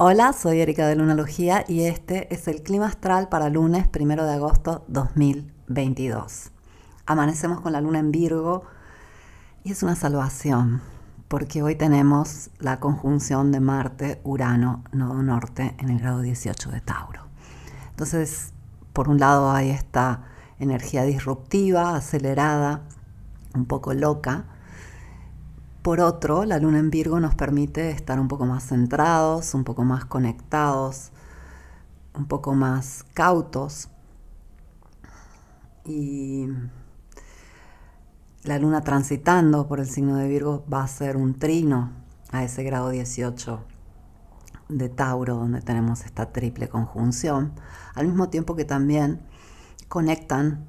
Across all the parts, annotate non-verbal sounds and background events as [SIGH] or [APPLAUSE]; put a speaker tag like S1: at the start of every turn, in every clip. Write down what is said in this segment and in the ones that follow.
S1: Hola, soy Erika de Lunalogía y este es el clima astral para lunes 1 de agosto 2022. Amanecemos con la luna en Virgo y es una salvación porque hoy tenemos la conjunción de Marte, Urano, Nodo Norte en el grado 18 de Tauro. Entonces, por un lado hay esta energía disruptiva, acelerada, un poco loca, por otro, la luna en Virgo nos permite estar un poco más centrados, un poco más conectados, un poco más cautos. Y la luna transitando por el signo de Virgo va a ser un trino a ese grado 18 de Tauro, donde tenemos esta triple conjunción, al mismo tiempo que también conectan,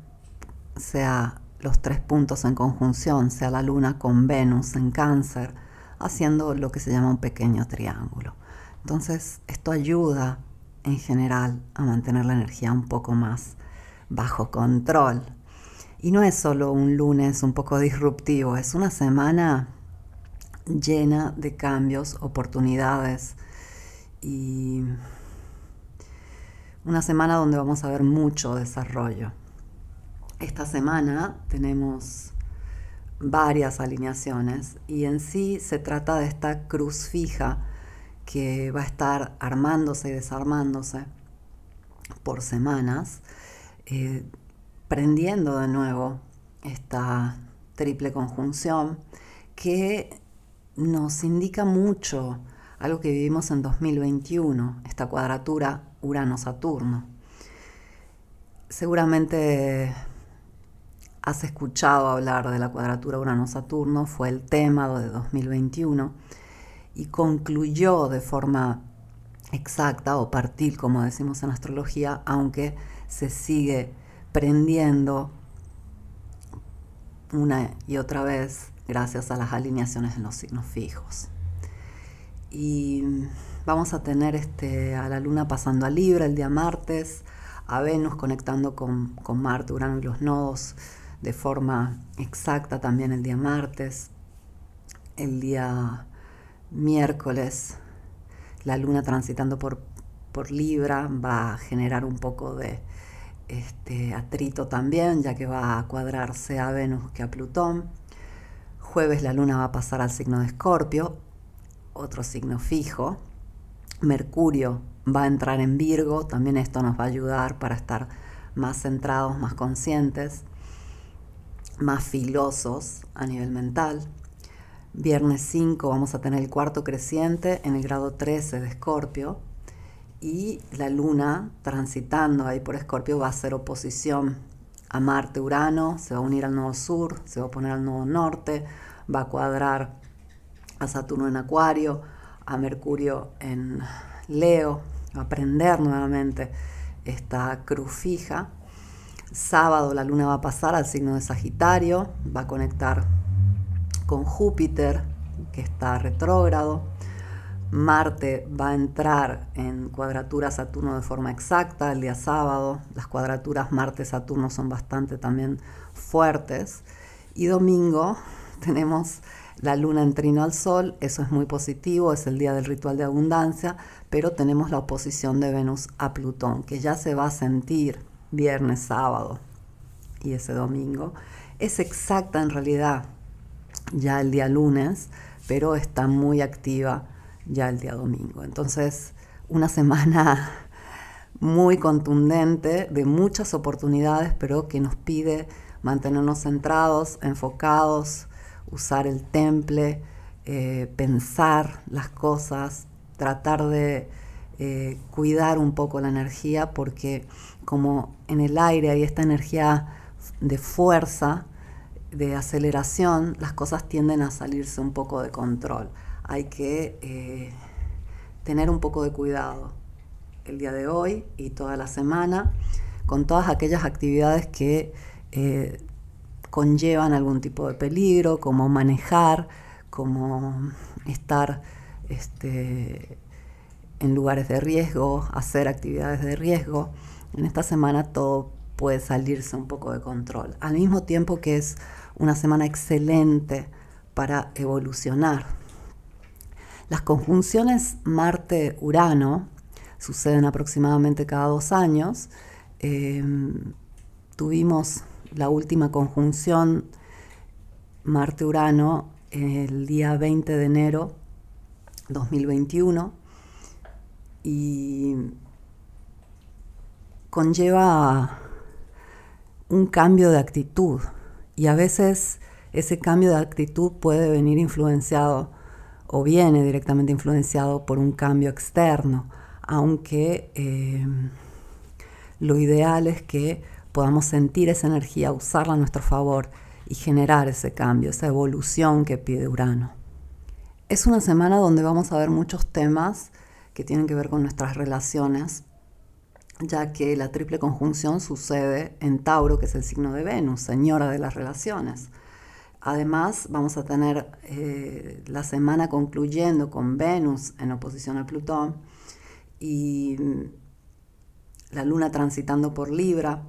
S1: sea los tres puntos en conjunción, sea la luna con Venus en cáncer, haciendo lo que se llama un pequeño triángulo. Entonces, esto ayuda en general a mantener la energía un poco más bajo control. Y no es solo un lunes un poco disruptivo, es una semana llena de cambios, oportunidades y una semana donde vamos a ver mucho desarrollo. Esta semana tenemos varias alineaciones y en sí se trata de esta cruz fija que va a estar armándose y desarmándose por semanas, eh, prendiendo de nuevo esta triple conjunción que nos indica mucho algo que vivimos en 2021, esta cuadratura Urano-Saturno. Seguramente has escuchado hablar de la cuadratura Urano-Saturno, fue el tema de 2021 y concluyó de forma exacta o partil, como decimos en astrología, aunque se sigue prendiendo una y otra vez gracias a las alineaciones en los signos fijos. Y vamos a tener este, a la luna pasando a Libra el día martes, a Venus conectando con, con Marte, Urano y los nodos de forma exacta también el día martes, el día miércoles, la luna transitando por, por Libra va a generar un poco de este, atrito también, ya que va a cuadrarse a Venus que a Plutón. Jueves la luna va a pasar al signo de Escorpio, otro signo fijo. Mercurio va a entrar en Virgo, también esto nos va a ayudar para estar más centrados, más conscientes más filosos a nivel mental. Viernes 5 vamos a tener el cuarto creciente en el grado 13 de Escorpio y la luna transitando ahí por Escorpio va a hacer oposición a Marte Urano, se va a unir al nodo sur, se va a poner al nodo norte, va a cuadrar a Saturno en Acuario, a Mercurio en Leo, va a prender nuevamente esta cruz fija Sábado la luna va a pasar al signo de Sagitario, va a conectar con Júpiter, que está retrógrado. Marte va a entrar en cuadratura Saturno de forma exacta el día sábado. Las cuadraturas Marte-Saturno son bastante también fuertes. Y domingo [LAUGHS] tenemos la luna en trino al sol, eso es muy positivo, es el día del ritual de abundancia, pero tenemos la oposición de Venus a Plutón, que ya se va a sentir viernes, sábado y ese domingo, es exacta en realidad ya el día lunes, pero está muy activa ya el día domingo. Entonces, una [LAUGHS] semana muy contundente, de muchas oportunidades, pero que nos pide mantenernos centrados, enfocados, usar el temple, eh, pensar las cosas, tratar de eh, cuidar un poco la energía porque como en el aire hay esta energía de fuerza, de aceleración, las cosas tienden a salirse un poco de control. Hay que eh, tener un poco de cuidado el día de hoy y toda la semana con todas aquellas actividades que eh, conllevan algún tipo de peligro, como manejar, como estar este, en lugares de riesgo, hacer actividades de riesgo. En esta semana todo puede salirse un poco de control. Al mismo tiempo que es una semana excelente para evolucionar. Las conjunciones Marte-Urano suceden aproximadamente cada dos años. Em, tuvimos la última conjunción Marte-Urano el día 20 de enero 2021 y conlleva un cambio de actitud y a veces ese cambio de actitud puede venir influenciado o viene directamente influenciado por un cambio externo, aunque eh, lo ideal es que podamos sentir esa energía, usarla a nuestro favor y generar ese cambio, esa evolución que pide Urano. Es una semana donde vamos a ver muchos temas que tienen que ver con nuestras relaciones, ya que la triple conjunción sucede en Tauro, que es el signo de Venus, señora de las relaciones. Además, vamos a tener eh, la semana concluyendo con Venus en oposición al Plutón y la luna transitando por Libra.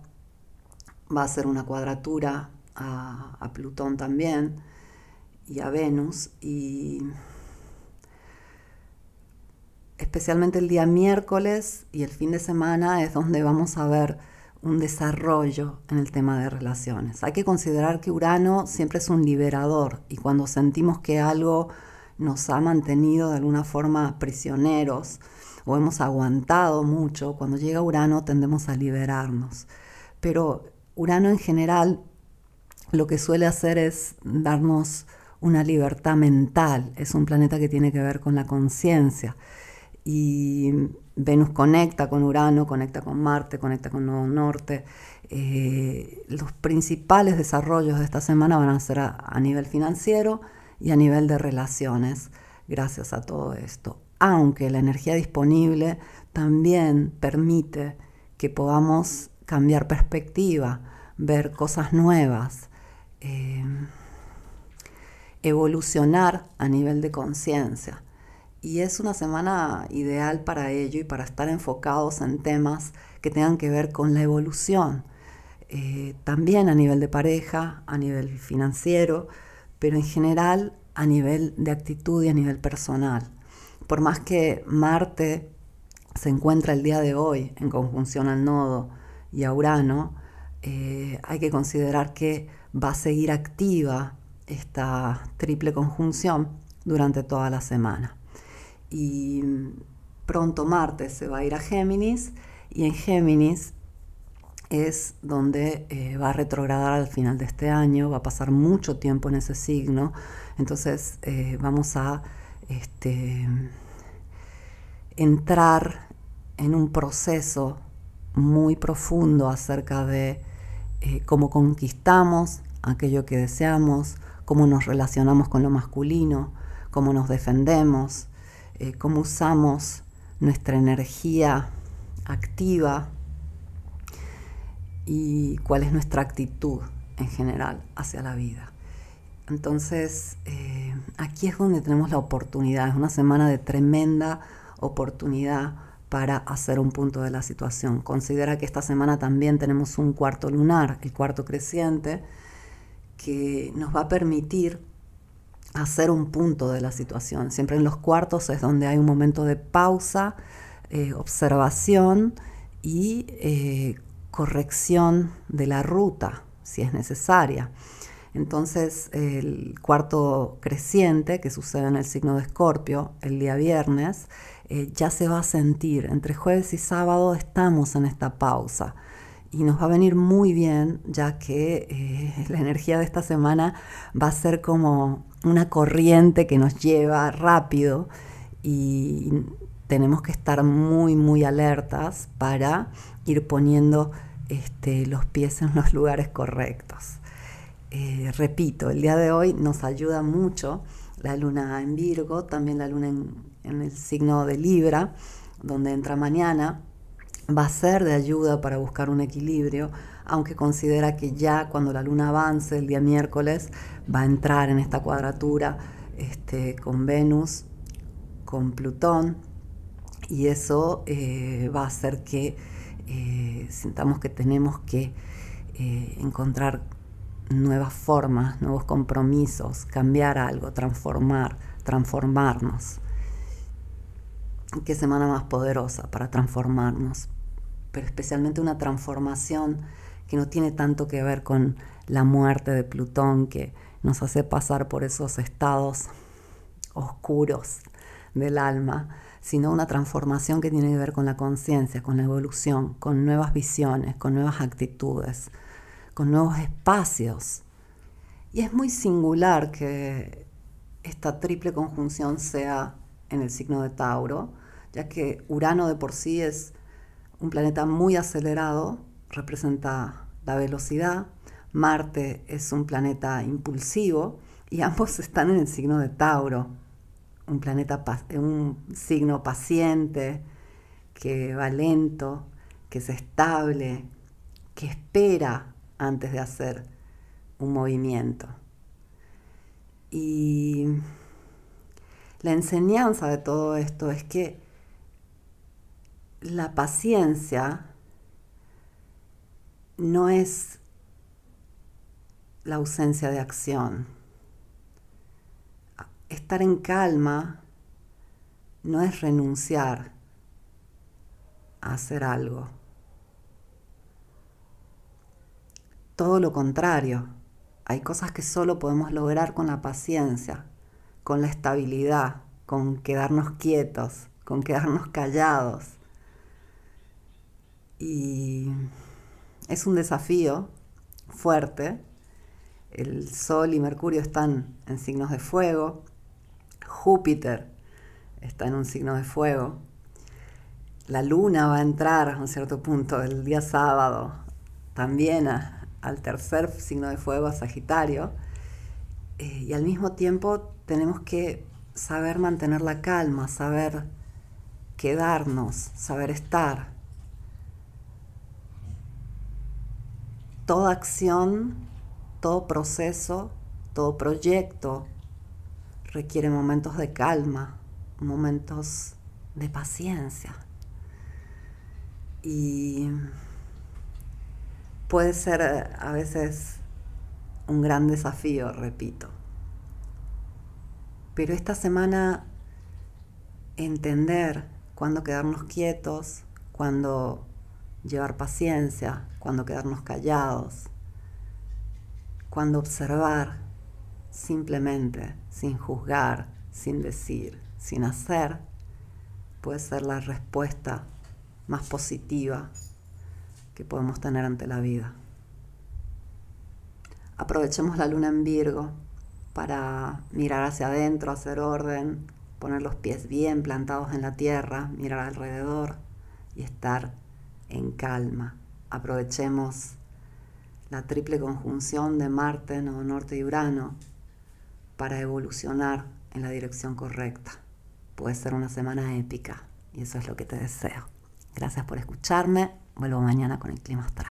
S1: Va a ser una cuadratura a, a Plutón también y a Venus. Y especialmente el día miércoles y el fin de semana es donde vamos a ver un desarrollo en el tema de relaciones. Hay que considerar que Urano siempre es un liberador y cuando sentimos que algo nos ha mantenido de alguna forma prisioneros o hemos aguantado mucho, cuando llega Urano tendemos a liberarnos. Pero Urano en general lo que suele hacer es darnos una libertad mental, es un planeta que tiene que ver con la conciencia y Venus conecta con Urano, conecta con Marte, conecta con Nuevo Norte. Eh, los principales desarrollos de esta semana van a ser a, nivel financiero y a nivel de relaciones, gracias a todo esto. Aunque la energía disponible también permite que podamos cambiar perspectiva, ver cosas nuevas, eh, evolucionar a nivel de conciencia y es una semana ideal para ello y para estar enfocados en temas que tengan que ver con la evolución, eh, también a nivel de pareja, a nivel financiero, pero en general a nivel de actitud y a nivel personal. Por más que Marte se encuentra el día de hoy en conjunción al nodo y a Urano, eh, hay que considerar que va a seguir activa esta triple conjunción durante toda la semana y pronto Marte se va a ir a Géminis y en Géminis es donde eh, va a retrogradar al final de este año, va a pasar mucho tiempo en ese signo, entonces eh, vamos a este, entrar en un proceso muy profundo acerca de eh, cómo conquistamos aquello que deseamos, cómo nos relacionamos con lo masculino, cómo nos defendemos, eh, cómo usamos nuestra energía activa y cuál es nuestra actitud en general hacia la vida. Entonces, eh, aquí es donde tenemos la oportunidad, es una semana de tremenda oportunidad para hacer un punto de la situación. Considera que esta semana también tenemos un cuarto lunar, el cuarto creciente, que nos va a permitir hacer un punto de la situación. Siempre en los cuartos es donde hay un momento de pausa, eh, observación y eh, corrección de la ruta, si es necesaria. Entonces, el cuarto creciente, que sucede en el signo de Escorpio el día viernes, eh, ya se va a sentir. Entre jueves y sábado estamos en esta pausa y nos va a venir muy bien, ya que [LAUGHS] la energía de esta semana va a ser como una corriente que nos lleva rápido y tenemos que estar muy, muy alertas para ir poniendo este, los pies en los lugares correctos. Eh, repito, el día de hoy nos ayuda mucho la luna en Virgo, también la luna en, en el signo de Libra, donde entra mañana, va a ser de ayuda para buscar un equilibrio, aunque considera que ya cuando la luna avance el día miércoles va a entrar en esta cuadratura este, con Venus, con Plutón, y eso eh, va a hacer que eh, sintamos que tenemos que eh, encontrar nuevas formas, nuevos compromisos, cambiar algo, transformar, transformarnos. qué semana más poderosa para transformarnos, pero especialmente una transformación que no tiene tanto que ver con la muerte de Plutón, que nos hace pasar por esos estados oscuros del alma, sino una transformación que tiene que ver con la conciencia, con la evolución, con nuevas visiones, con nuevas actitudes, con nuevos espacios. Y es muy singular que esta triple conjunción sea en el signo de Tauro, ya que Urano de por sí es un planeta muy acelerado, representa la velocidad, Marte es un planeta impulsivo y ambos [LAUGHS] están en el signo de Tauro, un planeta, un signo paciente, que va lento, que es estable, que espera antes de hacer un movimiento. Y la enseñanza de todo esto es que la paciencia no es la ausencia de acción. Estar en calma no es renunciar a hacer algo. Todo lo contrario, hay cosas que solo podemos lograr con la paciencia, con la estabilidad, con quedarnos quietos, con quedarnos callados. Y es un desafío fuerte, el Sol y Mercurio están en signos de fuego, Júpiter está en un signo de fuego, la Luna va a entrar a un cierto punto el día sábado también al tercer signo de fuego, a Sagitario, eh, y al mismo tiempo tenemos que saber mantener la calma, saber quedarnos, saber estar. Toda acción todo proceso, todo proyecto requiere momentos de calma, momentos de paciencia. Y puede ser eh, a veces un gran desafío, repito. Pero esta semana entender cuándo quedarnos quietos, cuándo llevar paciencia, cuándo quedarnos callados, cuando observar simplemente, sin juzgar, sin decir, sin hacer, puede ser la respuesta más positiva que podemos tener ante la vida. Aprovechemos la luna en Virgo para mirar hacia adentro, hacer orden, poner los pies bien plantados en la tierra, mirar alrededor y estar en calma. Aprovechemos la triple conjunción de Marte, Nodo Norte y Urano para evolucionar en la dirección correcta. Puede ser una semana épica y eso es lo que te deseo. Gracias por escucharme. Vuelvo mañana con el clima astral.